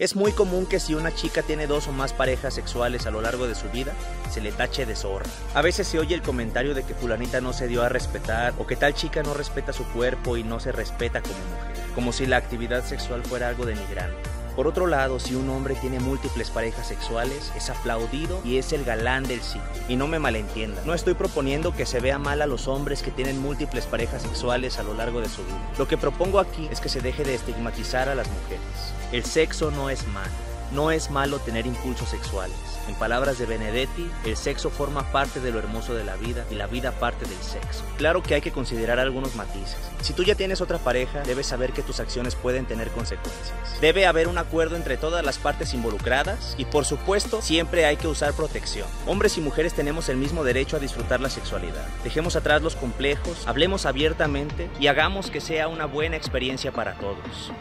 Es muy común que si una chica tiene dos o más parejas sexuales a lo largo de su vida, se le tache de zorra. A veces se oye el comentario de que fulanita no se dio a respetar o que tal chica no respeta su cuerpo y no se respeta como mujer, como si la actividad sexual fuera algo denigrante. Por otro lado, si un hombre tiene múltiples parejas sexuales, es aplaudido y es el galán del sitio. Y no me malentienda, no estoy proponiendo que se vea mal a los hombres que tienen múltiples parejas sexuales a lo largo de su vida. Lo que propongo aquí es que se deje de estigmatizar a las mujeres. El sexo no es malo. No es malo tener impulsos sexuales. En palabras de Benedetti, el sexo forma parte de lo hermoso de la vida y la vida parte del sexo. Claro que hay que considerar algunos matices. Si tú ya tienes otra pareja, debes saber que tus acciones pueden tener consecuencias. Debe haber un acuerdo entre todas las partes involucradas y por supuesto siempre hay que usar protección. Hombres y mujeres tenemos el mismo derecho a disfrutar la sexualidad. Dejemos atrás los complejos, hablemos abiertamente y hagamos que sea una buena experiencia para todos.